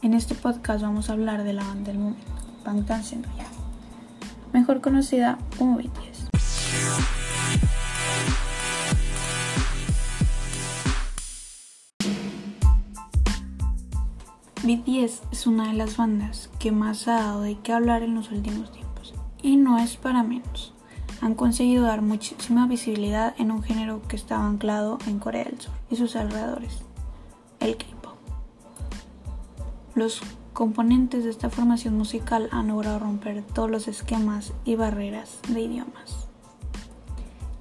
En este podcast vamos a hablar de la banda del momento, Bangtan Sendoya, mejor conocida como BTS. BTS es una de las bandas que más ha dado de qué hablar en los últimos tiempos, y no es para menos. Han conseguido dar muchísima visibilidad en un género que estaba anclado en Corea del Sur y sus alrededores, el K-pop. Los componentes de esta formación musical han logrado romper todos los esquemas y barreras de idiomas.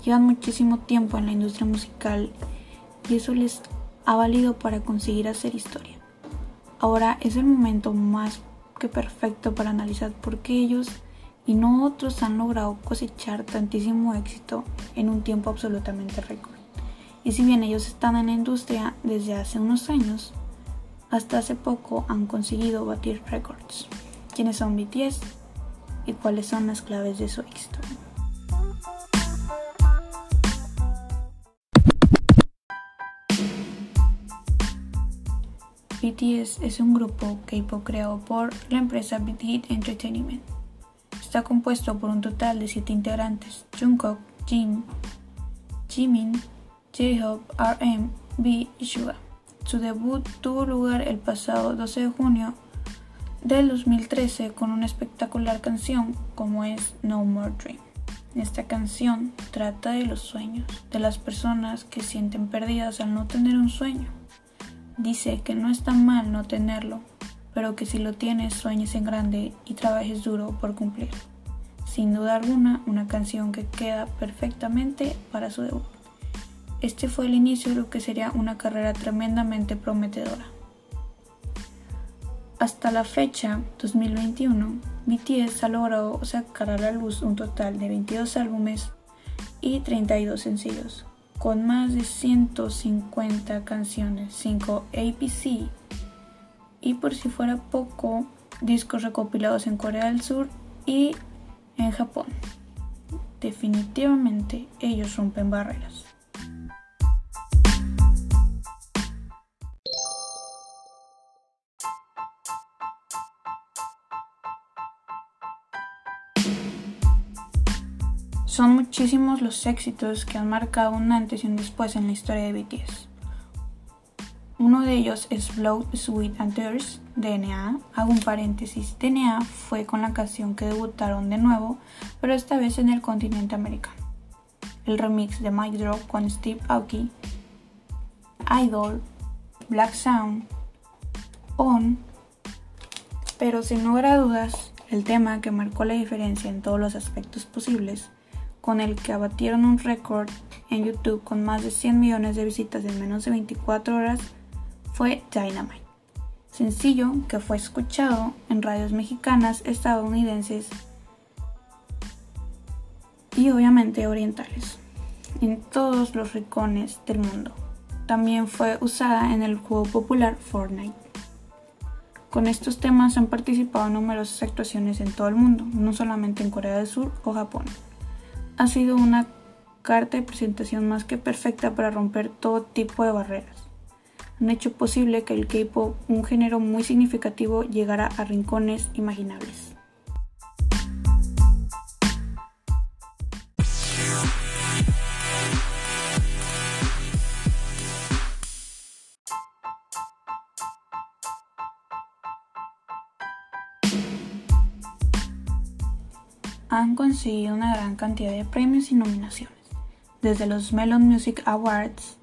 Llevan muchísimo tiempo en la industria musical y eso les ha valido para conseguir hacer historia. Ahora es el momento más que perfecto para analizar por qué ellos y no otros han logrado cosechar tantísimo éxito en un tiempo absolutamente récord. Y si bien ellos están en la industria desde hace unos años, hasta hace poco han conseguido batir récords. ¿Quiénes son BTS y cuáles son las claves de su éxito? BTS es un grupo K-pop creado por la empresa Hit Entertainment. Está compuesto por un total de 7 integrantes: Jungkook, Jim, Jimin, J-Hope, RM, B y Suga. Su debut tuvo lugar el pasado 12 de junio del 2013 con una espectacular canción como es No More Dream. Esta canción trata de los sueños, de las personas que sienten perdidas al no tener un sueño. Dice que no es tan mal no tenerlo, pero que si lo tienes sueñes en grande y trabajes duro por cumplir. Sin duda alguna, una canción que queda perfectamente para su debut. Este fue el inicio de lo que sería una carrera tremendamente prometedora. Hasta la fecha, 2021, BTS ha logrado sacar a la luz un total de 22 álbumes y 32 sencillos, con más de 150 canciones, 5 APC y por si fuera poco, discos recopilados en Corea del Sur y en Japón. Definitivamente ellos rompen barreras. Son muchísimos los éxitos que han marcado un antes y un después en la historia de BTS. Uno de ellos es Blood, Sweet and Tears, DNA. Hago un paréntesis. DNA fue con la canción que debutaron de nuevo, pero esta vez en el continente americano. El remix de Mike Drop con Steve Aoki, Idol, Black Sound, On, pero sin lugar a dudas, el tema que marcó la diferencia en todos los aspectos posibles, con el que abatieron un récord en YouTube con más de 100 millones de visitas en menos de 24 horas, fue Dynamite, sencillo que fue escuchado en radios mexicanas, estadounidenses y obviamente orientales, en todos los rincones del mundo. También fue usada en el juego popular Fortnite. Con estos temas han participado numerosas actuaciones en todo el mundo, no solamente en Corea del Sur o Japón. Ha sido una carta de presentación más que perfecta para romper todo tipo de barreras han hecho posible que el K-pop, un género muy significativo, llegara a rincones imaginables. Han conseguido una gran cantidad de premios y nominaciones, desde los Melon Music Awards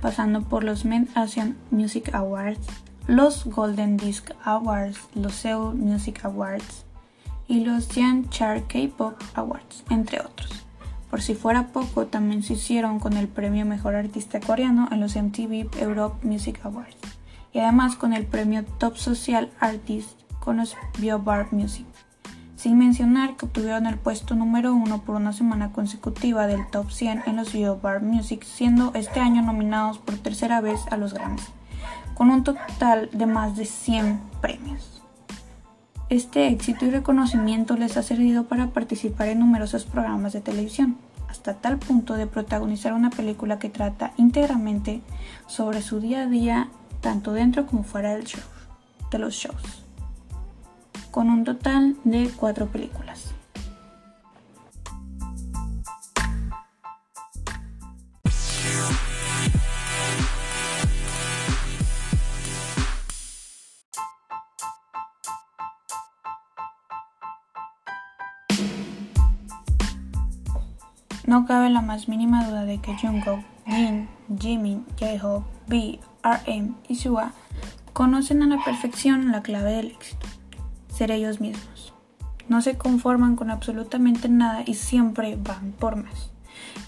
pasando por los Men Asian Music Awards, los Golden Disc Awards, los Seoul Music Awards y los Jan Char K-Pop Awards, entre otros. Por si fuera poco, también se hicieron con el premio Mejor Artista Coreano en los MTV Europe Music Awards y además con el premio Top Social Artist con los Billboard Music sin mencionar que obtuvieron el puesto número uno por una semana consecutiva del top 100 en los Billboard Music, siendo este año nominados por tercera vez a los Grammys, con un total de más de 100 premios. Este éxito y reconocimiento les ha servido para participar en numerosos programas de televisión, hasta tal punto de protagonizar una película que trata íntegramente sobre su día a día, tanto dentro como fuera del show. de los shows, con un total de cuatro películas. No cabe la más mínima duda de que Jungkook, Jin, Jimin, J-Hope, B, RM y Sua conocen a la perfección la clave del éxito, ser ellos mismos. No se conforman con absolutamente nada y siempre van por más.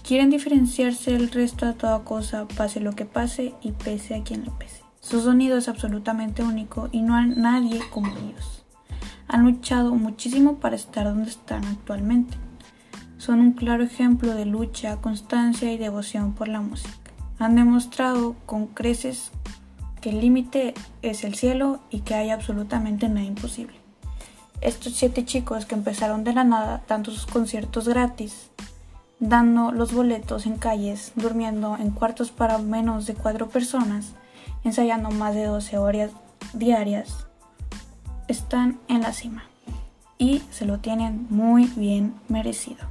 Quieren diferenciarse del resto a toda cosa, pase lo que pase y pese a quien lo pese. Su sonido es absolutamente único y no hay nadie como ellos. Han luchado muchísimo para estar donde están actualmente son un claro ejemplo de lucha, constancia y devoción por la música. Han demostrado con creces que el límite es el cielo y que hay absolutamente nada imposible. Estos siete chicos que empezaron de la nada dando sus conciertos gratis, dando los boletos en calles, durmiendo en cuartos para menos de cuatro personas, ensayando más de 12 horas diarias, están en la cima y se lo tienen muy bien merecido.